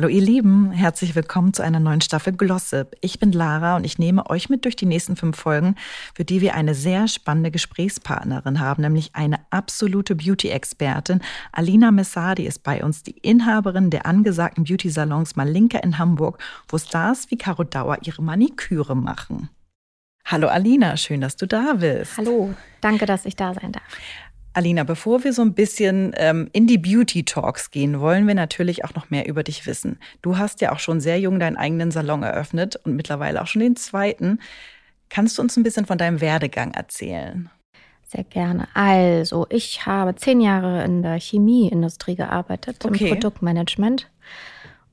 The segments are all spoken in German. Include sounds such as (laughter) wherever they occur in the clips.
Hallo ihr Lieben, herzlich willkommen zu einer neuen Staffel Glossip. Ich bin Lara und ich nehme euch mit durch die nächsten fünf Folgen, für die wir eine sehr spannende Gesprächspartnerin haben, nämlich eine absolute Beauty-Expertin. Alina Messadi ist bei uns, die Inhaberin der angesagten Beauty-Salons Malinka in Hamburg, wo Stars wie Caro Dauer ihre Maniküre machen. Hallo Alina, schön, dass du da bist. Hallo, danke, dass ich da sein darf. Alina, bevor wir so ein bisschen ähm, in die Beauty Talks gehen, wollen wir natürlich auch noch mehr über dich wissen. Du hast ja auch schon sehr jung deinen eigenen Salon eröffnet und mittlerweile auch schon den zweiten. Kannst du uns ein bisschen von deinem Werdegang erzählen? Sehr gerne. Also, ich habe zehn Jahre in der Chemieindustrie gearbeitet, okay. im Produktmanagement.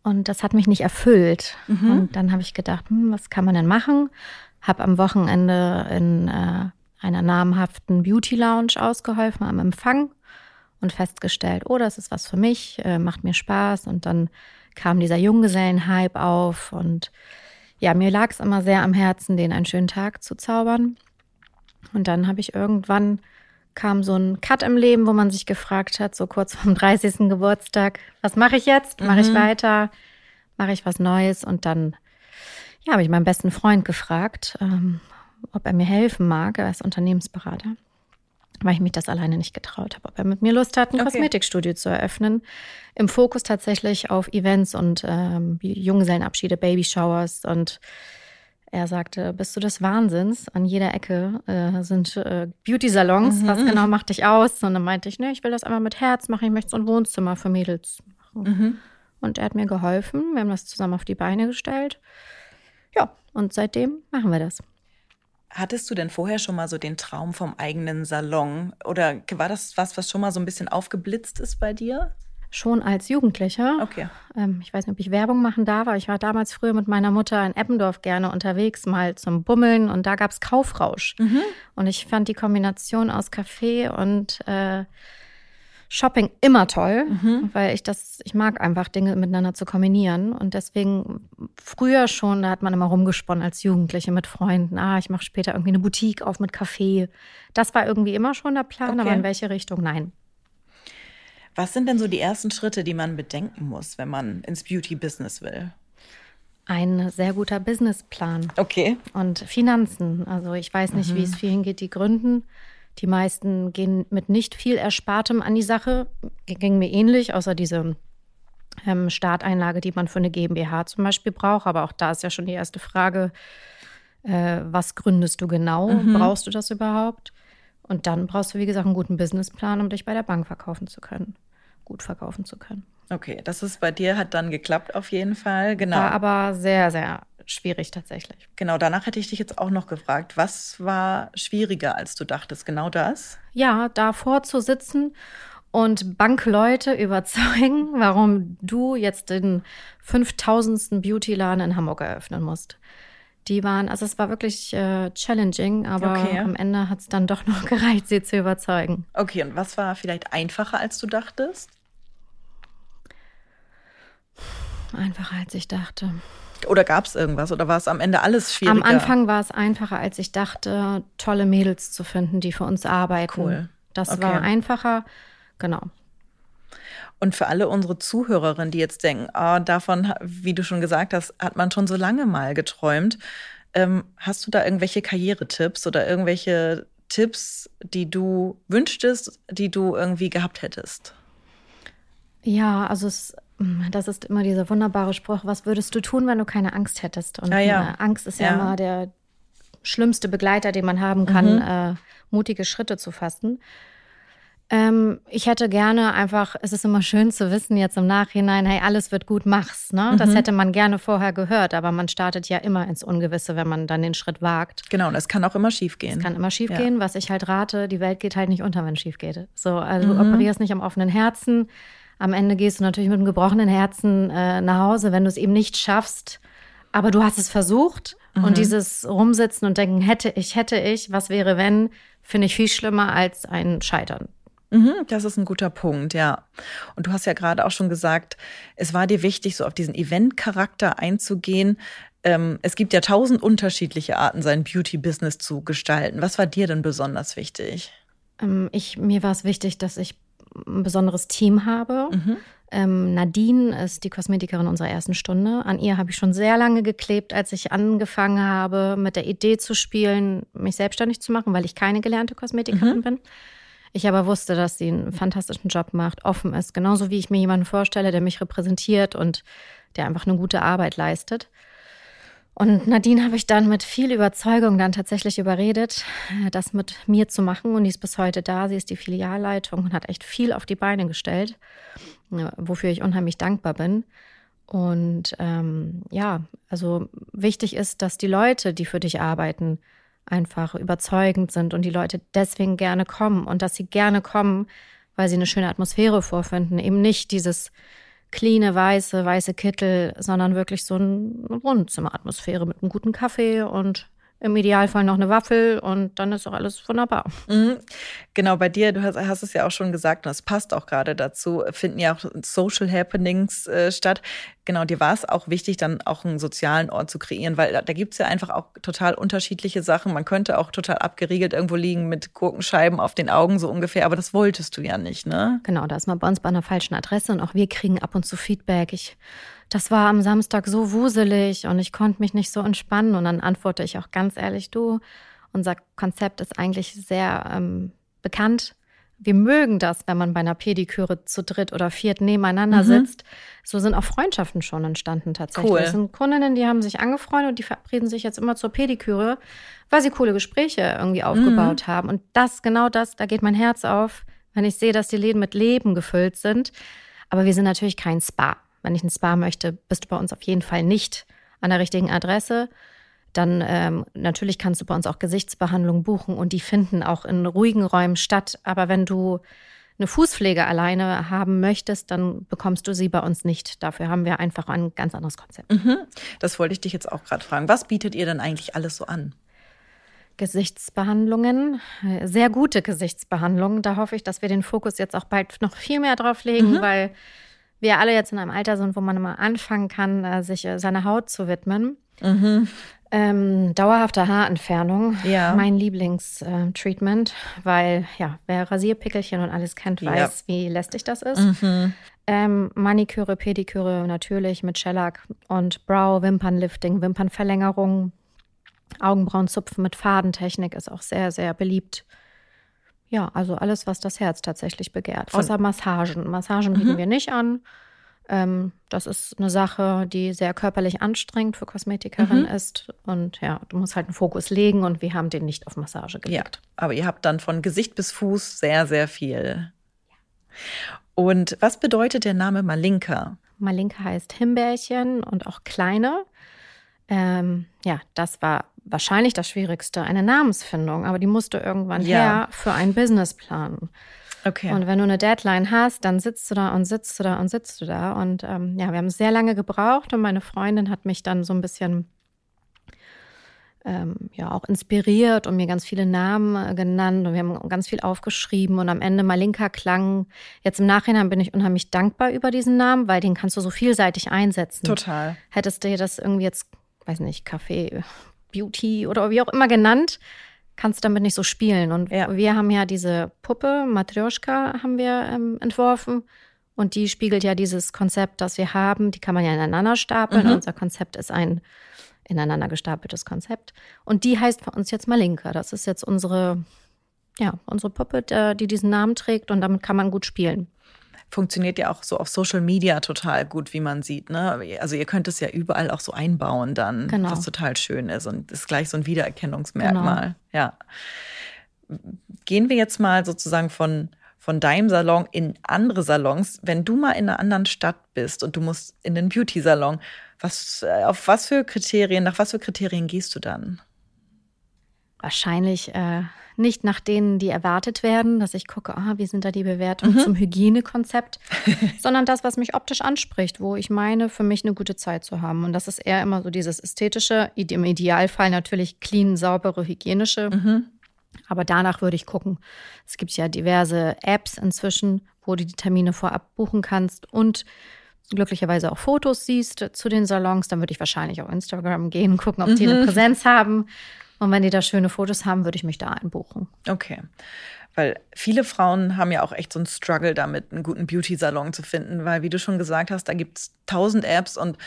Und das hat mich nicht erfüllt. Mhm. Und dann habe ich gedacht, hm, was kann man denn machen? Habe am Wochenende in äh, einer namhaften Beauty Lounge ausgeholfen am Empfang und festgestellt, oh, das ist was für mich, äh, macht mir Spaß. Und dann kam dieser Junggesellenhype auf und ja, mir lag es immer sehr am Herzen, den einen schönen Tag zu zaubern. Und dann habe ich irgendwann kam so ein Cut im Leben, wo man sich gefragt hat, so kurz vorm 30. Geburtstag, was mache ich jetzt? Mache ich mhm. weiter? Mache ich was Neues? Und dann ja, habe ich meinen besten Freund gefragt, ähm, ob er mir helfen mag. Ist Unternehmensberater, weil ich mich das alleine nicht getraut habe. Ob er mit mir Lust hat, ein okay. Kosmetikstudio zu eröffnen. Im Fokus tatsächlich auf Events und ähm, Junggesellenabschiede, Babyshowers und er sagte, bist du des Wahnsinns? An jeder Ecke äh, sind äh, Beauty-Salons. Mhm. Was genau macht dich aus? Und dann meinte ich, ne, ich will das einmal mit Herz machen. Ich möchte so ein Wohnzimmer für Mädels machen. Mhm. Und er hat mir geholfen. Wir haben das zusammen auf die Beine gestellt. Ja, und seitdem machen wir das. Hattest du denn vorher schon mal so den Traum vom eigenen Salon? Oder war das was, was schon mal so ein bisschen aufgeblitzt ist bei dir? Schon als Jugendlicher. Okay. Ähm, ich weiß nicht, ob ich Werbung machen darf, aber ich war damals früher mit meiner Mutter in Eppendorf gerne unterwegs, mal zum Bummeln und da gab es Kaufrausch. Mhm. Und ich fand die Kombination aus Kaffee und äh, Shopping immer toll, mhm. weil ich das, ich mag einfach Dinge miteinander zu kombinieren. Und deswegen früher schon, da hat man immer rumgesponnen als Jugendliche mit Freunden. Ah, ich mache später irgendwie eine Boutique auf mit Kaffee. Das war irgendwie immer schon der Plan, okay. aber in welche Richtung? Nein. Was sind denn so die ersten Schritte, die man bedenken muss, wenn man ins Beauty-Business will? Ein sehr guter Businessplan. Okay. Und Finanzen. Also ich weiß nicht, mhm. wie es vielen geht, die gründen. Die meisten gehen mit nicht viel Erspartem an die Sache. Ging mir ähnlich, außer diese ähm, Starteinlage, die man für eine GmbH zum Beispiel braucht. Aber auch da ist ja schon die erste Frage, äh, was gründest du genau? Mhm. Brauchst du das überhaupt? Und dann brauchst du, wie gesagt, einen guten Businessplan, um dich bei der Bank verkaufen zu können, gut verkaufen zu können. Okay, das ist bei dir, hat dann geklappt auf jeden Fall, genau. War aber sehr, sehr schwierig tatsächlich. Genau, danach hätte ich dich jetzt auch noch gefragt, was war schwieriger, als du dachtest? Genau das? Ja, davor zu sitzen und Bankleute (laughs) überzeugen, warum du jetzt den 5000. Beauty-Laden in Hamburg eröffnen musst. Die waren, also es war wirklich äh, challenging, aber okay. am Ende hat es dann doch noch (laughs) gereicht, sie zu überzeugen. Okay, und was war vielleicht einfacher, als du dachtest? Einfacher, als ich dachte. Oder gab es irgendwas? Oder war es am Ende alles schwieriger? Am Anfang war es einfacher, als ich dachte, tolle Mädels zu finden, die für uns arbeiten. Cool. Das okay. war einfacher, genau. Und für alle unsere Zuhörerinnen, die jetzt denken, oh, davon, wie du schon gesagt hast, hat man schon so lange mal geträumt. Ähm, hast du da irgendwelche Karrieretipps oder irgendwelche Tipps, die du wünschtest, die du irgendwie gehabt hättest? Ja, also es das ist immer dieser wunderbare Spruch, was würdest du tun, wenn du keine Angst hättest? Und ja, ja. Äh, Angst ist ja, ja, immer der schlimmste Begleiter, den man haben kann, mhm. äh, mutige Schritte zu fassen. Ähm, ich hätte gerne einfach, es ist immer schön zu wissen jetzt im Nachhinein, hey, alles wird gut, mach's. Ne? Mhm. Das hätte man gerne vorher gehört, aber man startet ja immer ins Ungewisse, wenn man dann den Schritt wagt. Genau, und es kann auch immer schief gehen. Es kann immer schief gehen. Was ich halt rate, die Welt geht halt nicht unter, wenn es schief geht. So, also mhm. du operierst nicht am offenen Herzen am Ende gehst du natürlich mit einem gebrochenen Herzen äh, nach Hause, wenn du es eben nicht schaffst. Aber du hast es versucht. Mhm. Und dieses Rumsitzen und denken, hätte ich, hätte ich, was wäre wenn, finde ich viel schlimmer als ein Scheitern. Mhm, das ist ein guter Punkt, ja. Und du hast ja gerade auch schon gesagt, es war dir wichtig, so auf diesen Event-Charakter einzugehen. Ähm, es gibt ja tausend unterschiedliche Arten, sein Beauty-Business zu gestalten. Was war dir denn besonders wichtig? Ähm, ich, mir war es wichtig, dass ich ein besonderes Team habe. Mhm. Ähm, Nadine ist die Kosmetikerin unserer ersten Stunde. An ihr habe ich schon sehr lange geklebt, als ich angefangen habe, mit der Idee zu spielen, mich selbstständig zu machen, weil ich keine gelernte Kosmetikerin mhm. bin. Ich aber wusste, dass sie einen fantastischen Job macht, offen ist, genauso wie ich mir jemanden vorstelle, der mich repräsentiert und der einfach eine gute Arbeit leistet. Und Nadine habe ich dann mit viel Überzeugung dann tatsächlich überredet, äh, das mit mir zu machen. Und die ist bis heute da. Sie ist die Filialleitung und hat echt viel auf die Beine gestellt, wofür ich unheimlich dankbar bin. Und ähm, ja, also wichtig ist, dass die Leute, die für dich arbeiten, einfach überzeugend sind und die Leute deswegen gerne kommen und dass sie gerne kommen, weil sie eine schöne Atmosphäre vorfinden. Eben nicht dieses cleane, weiße, weiße Kittel, sondern wirklich so eine Wohnzimmeratmosphäre mit einem guten Kaffee und im Idealfall noch eine Waffel und dann ist auch alles wunderbar. Mhm. Genau, bei dir, du hast, hast, es ja auch schon gesagt und es passt auch gerade dazu, finden ja auch Social Happenings äh, statt. Genau, dir war es auch wichtig, dann auch einen sozialen Ort zu kreieren, weil da, da gibt es ja einfach auch total unterschiedliche Sachen. Man könnte auch total abgeriegelt irgendwo liegen mit Gurkenscheiben auf den Augen so ungefähr, aber das wolltest du ja nicht, ne? Genau, da ist man bei uns bei einer falschen Adresse und auch wir kriegen ab und zu Feedback. Ich das war am Samstag so wuselig und ich konnte mich nicht so entspannen. Und dann antworte ich auch ganz ehrlich, du, unser Konzept ist eigentlich sehr ähm, bekannt. Wir mögen das, wenn man bei einer Pediküre zu dritt oder viert nebeneinander mhm. sitzt. So sind auch Freundschaften schon entstanden tatsächlich. Cool. Das sind Kundinnen, die haben sich angefreundet und die verabreden sich jetzt immer zur Pediküre, weil sie coole Gespräche irgendwie aufgebaut mhm. haben. Und das, genau das, da geht mein Herz auf, wenn ich sehe, dass die Läden mit Leben gefüllt sind. Aber wir sind natürlich kein Spa wenn ich ein Spa möchte, bist du bei uns auf jeden Fall nicht an der richtigen Adresse. Dann ähm, natürlich kannst du bei uns auch Gesichtsbehandlungen buchen und die finden auch in ruhigen Räumen statt. Aber wenn du eine Fußpflege alleine haben möchtest, dann bekommst du sie bei uns nicht. Dafür haben wir einfach ein ganz anderes Konzept. Mhm. Das wollte ich dich jetzt auch gerade fragen. Was bietet ihr denn eigentlich alles so an? Gesichtsbehandlungen, sehr gute Gesichtsbehandlungen. Da hoffe ich, dass wir den Fokus jetzt auch bald noch viel mehr drauf legen, mhm. weil wir alle jetzt in einem Alter sind, wo man immer anfangen kann, äh, sich äh, seiner Haut zu widmen. Mhm. Ähm, dauerhafte Haarentfernung, ja. mein Lieblingstreatment, äh, weil ja, wer Rasierpickelchen und alles kennt, weiß, ja. wie lästig das ist. Mhm. Ähm, Maniküre, Pediküre natürlich mit Shellac und Brow, Wimpernlifting, Wimpernverlängerung, Augenbrauenzupfen mit Fadentechnik ist auch sehr, sehr beliebt. Ja, also alles, was das Herz tatsächlich begehrt. Von Außer Massagen. Massagen bieten mhm. wir nicht an. Ähm, das ist eine Sache, die sehr körperlich anstrengend für Kosmetikerin mhm. ist. Und ja, du musst halt einen Fokus legen und wir haben den nicht auf Massage gelegt. Ja, aber ihr habt dann von Gesicht bis Fuß sehr, sehr viel. Und was bedeutet der Name Malinka? Malinka heißt Himbeerchen und auch kleine. Ähm, ja, das war wahrscheinlich das Schwierigste, eine Namensfindung, aber die musste irgendwann ja. her für einen Businessplan. Okay. Und wenn du eine Deadline hast, dann sitzt du da und sitzt du da und sitzt du da. Und ähm, ja, wir haben sehr lange gebraucht und meine Freundin hat mich dann so ein bisschen ähm, ja auch inspiriert und mir ganz viele Namen äh, genannt und wir haben ganz viel aufgeschrieben und am Ende Malinka klang. Jetzt im Nachhinein bin ich unheimlich dankbar über diesen Namen, weil den kannst du so vielseitig einsetzen. Total. Hättest du dir das irgendwie jetzt, weiß nicht, Kaffee Beauty oder wie auch immer genannt, kannst damit nicht so spielen. Und ja. wir haben ja diese Puppe, Matryoshka, haben wir ähm, entworfen. Und die spiegelt ja dieses Konzept, das wir haben. Die kann man ja ineinander stapeln. Mhm. Unser Konzept ist ein ineinander gestapeltes Konzept. Und die heißt bei uns jetzt Malinka. Das ist jetzt unsere, ja, unsere Puppe, die diesen Namen trägt. Und damit kann man gut spielen funktioniert ja auch so auf Social Media total gut, wie man sieht. Ne? Also ihr könnt es ja überall auch so einbauen dann, genau. was total schön ist und ist gleich so ein Wiedererkennungsmerkmal. Genau. Ja. Gehen wir jetzt mal sozusagen von von deinem Salon in andere Salons. Wenn du mal in einer anderen Stadt bist und du musst in den Beauty-Salon, was, äh, auf was für Kriterien, nach was für Kriterien gehst du dann? Wahrscheinlich äh, nicht nach denen, die erwartet werden, dass ich gucke, ah, wie sind da die Bewertungen mhm. zum Hygienekonzept, (laughs) sondern das, was mich optisch anspricht, wo ich meine, für mich eine gute Zeit zu haben. Und das ist eher immer so dieses ästhetische, im Idealfall natürlich clean, saubere, hygienische. Mhm. Aber danach würde ich gucken. Es gibt ja diverse Apps inzwischen, wo du die Termine vorab buchen kannst und glücklicherweise auch Fotos siehst zu den Salons. Dann würde ich wahrscheinlich auf Instagram gehen, gucken, ob die eine mhm. Präsenz haben. Und wenn die da schöne Fotos haben, würde ich mich da einbuchen. Okay. Weil viele Frauen haben ja auch echt so einen Struggle damit, einen guten Beauty-Salon zu finden, weil, wie du schon gesagt hast, da gibt es tausend Apps und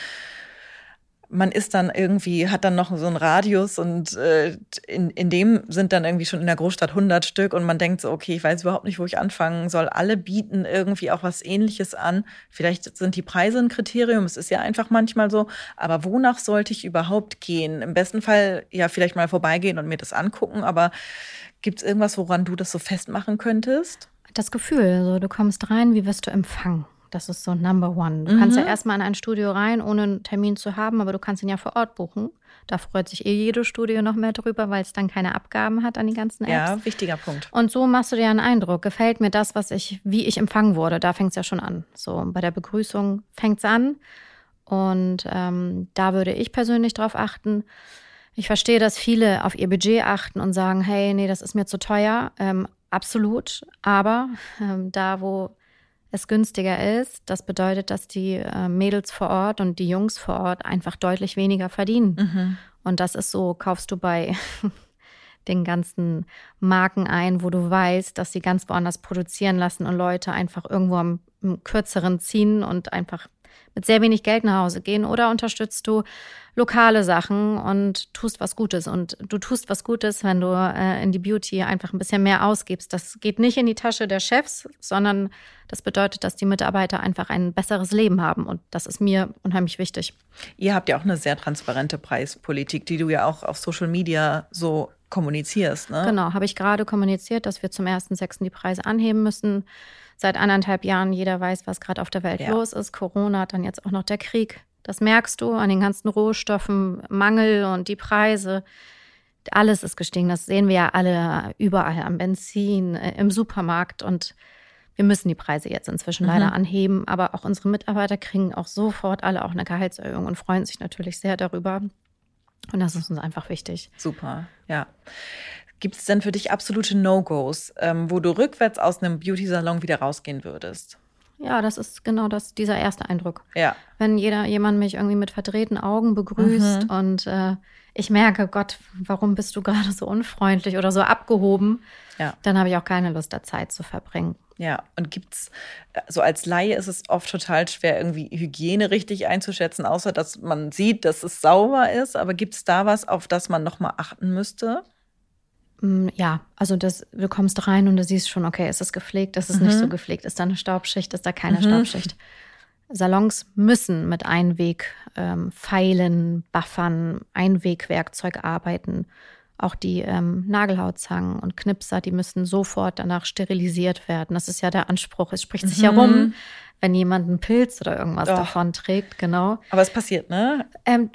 man ist dann irgendwie, hat dann noch so einen Radius und äh, in, in dem sind dann irgendwie schon in der Großstadt 100 Stück und man denkt so, okay, ich weiß überhaupt nicht, wo ich anfangen soll. Alle bieten irgendwie auch was Ähnliches an. Vielleicht sind die Preise ein Kriterium, es ist ja einfach manchmal so, aber wonach sollte ich überhaupt gehen? Im besten Fall ja vielleicht mal vorbeigehen und mir das angucken, aber gibt es irgendwas, woran du das so festmachen könntest? Das Gefühl, also du kommst rein, wie wirst du empfangen? Das ist so Number One. Du mhm. kannst ja mhm. erstmal in ein Studio rein, ohne einen Termin zu haben, aber du kannst ihn ja vor Ort buchen. Da freut sich eh jedes Studio noch mehr drüber, weil es dann keine Abgaben hat an die ganzen Apps. Ja, wichtiger Punkt. Und so machst du dir einen Eindruck. Gefällt mir das, was ich, wie ich empfangen wurde? Da fängt es ja schon an. So bei der Begrüßung fängt es an. Und ähm, da würde ich persönlich drauf achten. Ich verstehe, dass viele auf ihr Budget achten und sagen, hey, nee, das ist mir zu teuer. Ähm, absolut. Aber ähm, da, wo es günstiger ist. Das bedeutet, dass die äh, Mädels vor Ort und die Jungs vor Ort einfach deutlich weniger verdienen. Mhm. Und das ist so, kaufst du bei (laughs) den ganzen Marken ein, wo du weißt, dass sie ganz woanders produzieren lassen und Leute einfach irgendwo am, am kürzeren ziehen und einfach mit sehr wenig Geld nach Hause gehen oder unterstützt du lokale Sachen und tust was Gutes. Und du tust was Gutes, wenn du äh, in die Beauty einfach ein bisschen mehr ausgibst. Das geht nicht in die Tasche der Chefs, sondern das bedeutet, dass die Mitarbeiter einfach ein besseres Leben haben. Und das ist mir unheimlich wichtig. Ihr habt ja auch eine sehr transparente Preispolitik, die du ja auch auf Social Media so kommunizierst. Ne? Genau, habe ich gerade kommuniziert, dass wir zum 1.6. die Preise anheben müssen seit anderthalb Jahren jeder weiß, was gerade auf der Welt ja. los ist. Corona, dann jetzt auch noch der Krieg. Das merkst du an den ganzen Rohstoffen, Mangel und die Preise. Alles ist gestiegen. Das sehen wir ja alle überall am Benzin, äh, im Supermarkt. Und wir müssen die Preise jetzt inzwischen mhm. leider anheben. Aber auch unsere Mitarbeiter kriegen auch sofort alle auch eine Gehaltserhöhung und freuen sich natürlich sehr darüber. Und das ist uns einfach wichtig. Super, ja. Gibt es denn für dich absolute No-Gos, ähm, wo du rückwärts aus einem Beauty-Salon wieder rausgehen würdest? Ja, das ist genau das, dieser erste Eindruck. Ja. Wenn jeder, jemand mich irgendwie mit verdrehten Augen begrüßt mhm. und äh, ich merke, Gott, warum bist du gerade so unfreundlich oder so abgehoben, ja. dann habe ich auch keine Lust, da Zeit zu verbringen. Ja, und gibt's, so als Laie ist es oft total schwer, irgendwie Hygiene richtig einzuschätzen, außer dass man sieht, dass es sauber ist. Aber gibt es da was, auf das man nochmal achten müsste? Mm, ja, also das, du kommst rein und du siehst schon, okay, ist es gepflegt, ist es mhm. nicht so gepflegt, ist da eine Staubschicht, ist da keine mhm. Staubschicht. Salons müssen mit Einweg ähm, Pfeilen, Buffern, Einwegwerkzeug arbeiten. Auch die ähm, Nagelhautzangen und Knipser, die müssen sofort danach sterilisiert werden. Das ist ja der Anspruch. Es spricht sich mhm. herum, wenn jemand einen Pilz oder irgendwas oh. davon trägt, genau. Aber es passiert, ne? Ähm,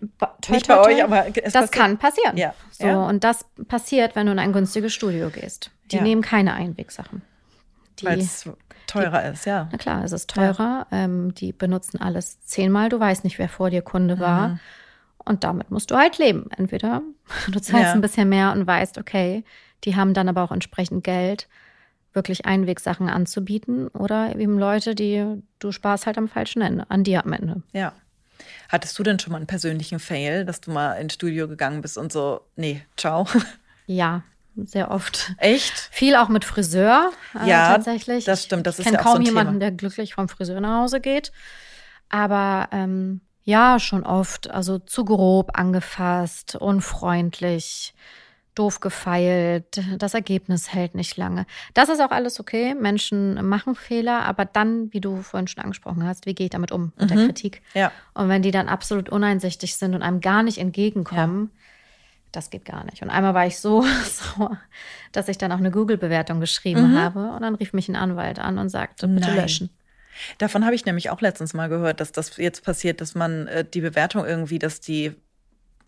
Nicht bei euch, aber es das passiert. kann passieren. Ja. So, ja. Und das passiert, wenn du in ein günstiges Studio gehst. Die ja. nehmen keine Einwegsachen. Weil es teurer die, ist, ja. Na klar, es ist teurer. Ja. Ähm, die benutzen alles zehnmal. Du weißt nicht, wer vor dir Kunde war. Mhm. Und damit musst du halt leben. Entweder (laughs) du zahlst ein bisschen mehr und weißt, okay, die haben dann aber auch entsprechend Geld wirklich Einwegsachen anzubieten oder eben Leute, die du sparst halt am falschen Ende, an dir am Ende. Ja. Hattest du denn schon mal einen persönlichen Fail, dass du mal ins Studio gegangen bist und so, nee, ciao? (laughs) Ja, sehr oft. Echt? Viel auch mit Friseur. Äh, ja, tatsächlich. Das stimmt. Das ich kenne ja kaum so jemanden, Thema. der glücklich vom Friseur nach Hause geht. Aber ähm, ja, schon oft. Also zu grob angefasst, unfreundlich doof gefeilt, das Ergebnis hält nicht lange. Das ist auch alles okay. Menschen machen Fehler, aber dann, wie du vorhin schon angesprochen hast, wie gehe ich damit um mit mhm. der Kritik? Ja. Und wenn die dann absolut uneinsichtig sind und einem gar nicht entgegenkommen, ja. das geht gar nicht. Und einmal war ich so (laughs) sauer, dass ich dann auch eine Google-Bewertung geschrieben mhm. habe und dann rief mich ein Anwalt an und sagte, bitte Nein. löschen. Davon habe ich nämlich auch letztens mal gehört, dass das jetzt passiert, dass man äh, die Bewertung irgendwie, dass die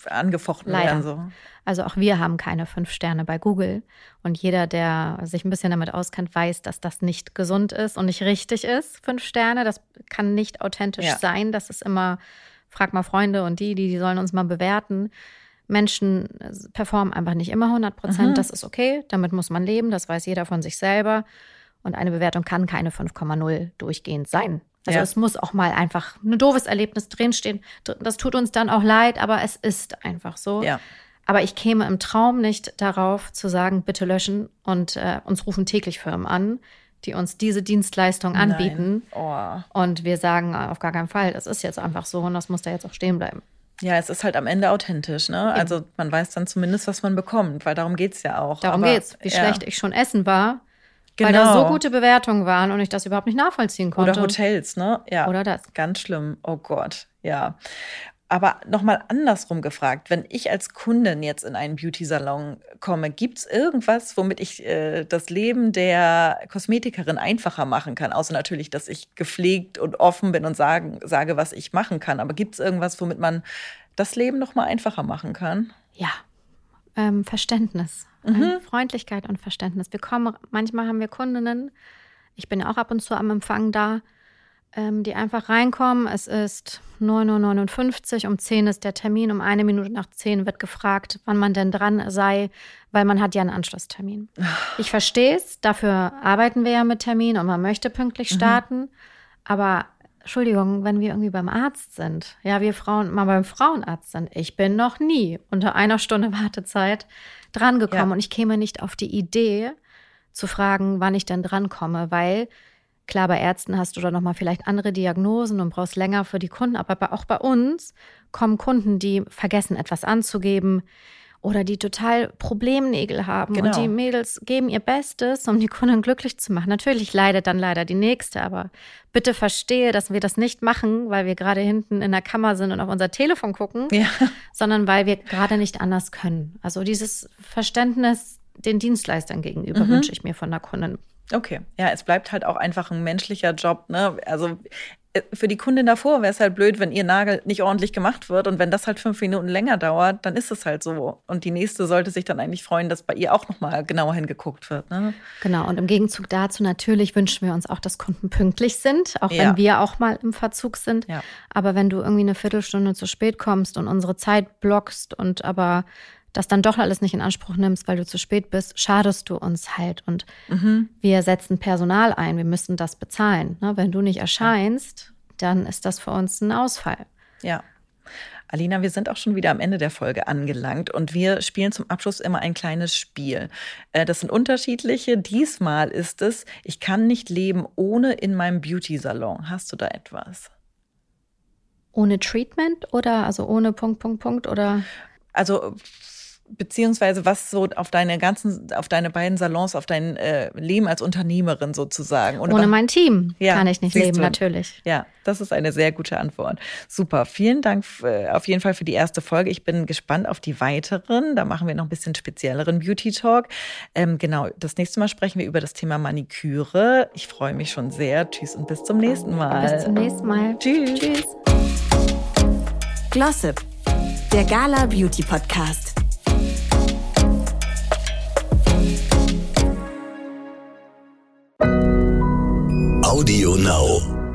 angefochten Leider. werden. So. Also auch wir haben keine fünf Sterne bei Google. Und jeder, der sich ein bisschen damit auskennt, weiß, dass das nicht gesund ist und nicht richtig ist. Fünf Sterne, das kann nicht authentisch ja. sein. Das ist immer, frag mal Freunde und die, die, die sollen uns mal bewerten. Menschen performen einfach nicht immer 100 Prozent. Mhm. Das ist okay. Damit muss man leben. Das weiß jeder von sich selber. Und eine Bewertung kann keine 5,0 durchgehend sein. Also ja. es muss auch mal einfach ein doofes Erlebnis drinstehen. Das tut uns dann auch leid, aber es ist einfach so. Ja. Aber ich käme im Traum nicht darauf zu sagen, bitte löschen und äh, uns rufen täglich Firmen an, die uns diese Dienstleistung anbieten. Oh. Und wir sagen auf gar keinen Fall, das ist jetzt einfach so und das muss da jetzt auch stehen bleiben. Ja, es ist halt am Ende authentisch, ne? Also man weiß dann zumindest, was man bekommt, weil darum geht es ja auch. Darum geht es. Wie ja. schlecht ich schon essen war, Genau. Weil da so genau. gute Bewertungen waren und ich das überhaupt nicht nachvollziehen konnte. Oder Hotels, ne? Ja. Oder das. Ganz schlimm. Oh Gott, ja. Aber nochmal andersrum gefragt, wenn ich als Kundin jetzt in einen Beauty-Salon komme, gibt es irgendwas, womit ich äh, das Leben der Kosmetikerin einfacher machen kann? Außer natürlich, dass ich gepflegt und offen bin und sagen, sage, was ich machen kann. Aber gibt es irgendwas, womit man das Leben nochmal einfacher machen kann? Ja, ähm, Verständnis. Mhm. Freundlichkeit und Verständnis. Wir kommen, manchmal haben wir Kundinnen, ich bin auch ab und zu am Empfang da, ähm, die einfach reinkommen. Es ist 9.59 Uhr, um 10 ist der Termin, um eine Minute nach 10 wird gefragt, wann man denn dran sei, weil man hat ja einen Anschlusstermin. Ich verstehe es, dafür arbeiten wir ja mit Termin und man möchte pünktlich mhm. starten, mhm. aber Entschuldigung, wenn wir irgendwie beim Arzt sind, ja, wir Frauen mal beim Frauenarzt sind, ich bin noch nie unter einer Stunde (laughs) Wartezeit drangekommen ja. und ich käme nicht auf die Idee zu fragen, wann ich denn drankomme, weil klar, bei Ärzten hast du da nochmal vielleicht andere Diagnosen und brauchst länger für die Kunden, aber auch bei uns kommen Kunden, die vergessen, etwas anzugeben, oder die total Problemnägel haben. Genau. Und die Mädels geben ihr Bestes, um die Kunden glücklich zu machen. Natürlich leidet dann leider die nächste, aber bitte verstehe, dass wir das nicht machen, weil wir gerade hinten in der Kammer sind und auf unser Telefon gucken, ja. (laughs) sondern weil wir gerade nicht anders können. Also dieses Verständnis den Dienstleistern gegenüber mhm. wünsche ich mir von der Kundin. Okay, ja, es bleibt halt auch einfach ein menschlicher Job. Ne? Also für die Kundin davor wäre es halt blöd, wenn ihr Nagel nicht ordentlich gemacht wird. Und wenn das halt fünf Minuten länger dauert, dann ist es halt so. Und die nächste sollte sich dann eigentlich freuen, dass bei ihr auch nochmal genauer hingeguckt wird. Ne? Genau. Und im Gegenzug dazu natürlich wünschen wir uns auch, dass Kunden pünktlich sind, auch ja. wenn wir auch mal im Verzug sind. Ja. Aber wenn du irgendwie eine Viertelstunde zu spät kommst und unsere Zeit blockst und aber das dann doch alles nicht in Anspruch nimmst, weil du zu spät bist, schadest du uns halt. Und mhm. wir setzen Personal ein, wir müssen das bezahlen. Ne? Wenn du nicht erscheinst, dann ist das für uns ein Ausfall. Ja. Alina, wir sind auch schon wieder am Ende der Folge angelangt und wir spielen zum Abschluss immer ein kleines Spiel. Äh, das sind unterschiedliche. Diesmal ist es, ich kann nicht leben ohne in meinem Beauty-Salon. Hast du da etwas? Ohne Treatment oder also ohne Punkt, Punkt, Punkt oder? Also beziehungsweise was so auf deine ganzen, auf deine beiden Salons, auf dein äh, Leben als Unternehmerin sozusagen. Oder Ohne mein Team ja, kann ich nicht leben, du? natürlich. Ja, das ist eine sehr gute Antwort. Super, vielen Dank äh, auf jeden Fall für die erste Folge. Ich bin gespannt auf die weiteren. Da machen wir noch ein bisschen spezielleren Beauty Talk. Ähm, genau, das nächste Mal sprechen wir über das Thema Maniküre. Ich freue mich schon sehr. Tschüss und bis zum nächsten Mal. Bis zum nächsten Mal. Tschüss. Tschüss. Glossip, der Gala Beauty Podcast. Audio Now.